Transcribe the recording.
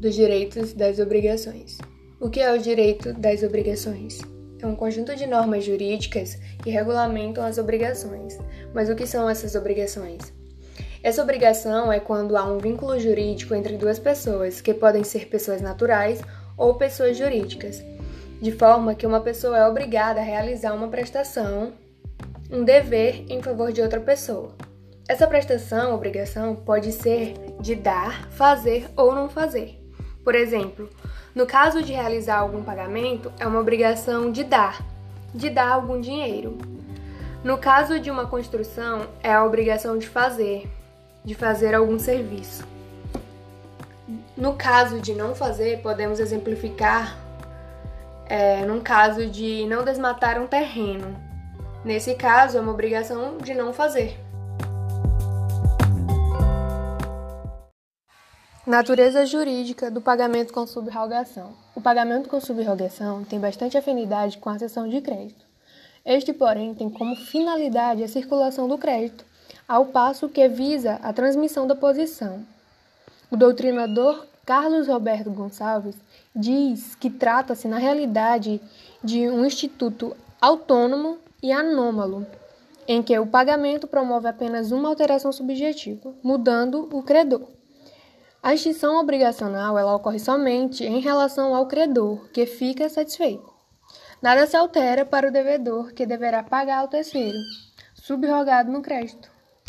dos direitos e das obrigações. O que é o direito das obrigações? É um conjunto de normas jurídicas que regulamentam as obrigações. Mas o que são essas obrigações? Essa obrigação é quando há um vínculo jurídico entre duas pessoas, que podem ser pessoas naturais ou pessoas jurídicas, de forma que uma pessoa é obrigada a realizar uma prestação, um dever em favor de outra pessoa. Essa prestação, obrigação, pode ser de dar, fazer ou não fazer. Por exemplo, no caso de realizar algum pagamento, é uma obrigação de dar, de dar algum dinheiro. No caso de uma construção, é a obrigação de fazer, de fazer algum serviço. No caso de não fazer, podemos exemplificar é, num caso de não desmatar um terreno. Nesse caso, é uma obrigação de não fazer. Natureza jurídica do pagamento com subrogação. O pagamento com subrogação tem bastante afinidade com a cessão de crédito. Este, porém, tem como finalidade a circulação do crédito, ao passo que visa a transmissão da posição. O doutrinador Carlos Roberto Gonçalves diz que trata-se, na realidade, de um instituto autônomo e anômalo, em que o pagamento promove apenas uma alteração subjetiva, mudando o credor. A extinção obrigacional ela ocorre somente em relação ao credor, que fica satisfeito. Nada se altera para o devedor, que deverá pagar ao terceiro, subrogado no crédito.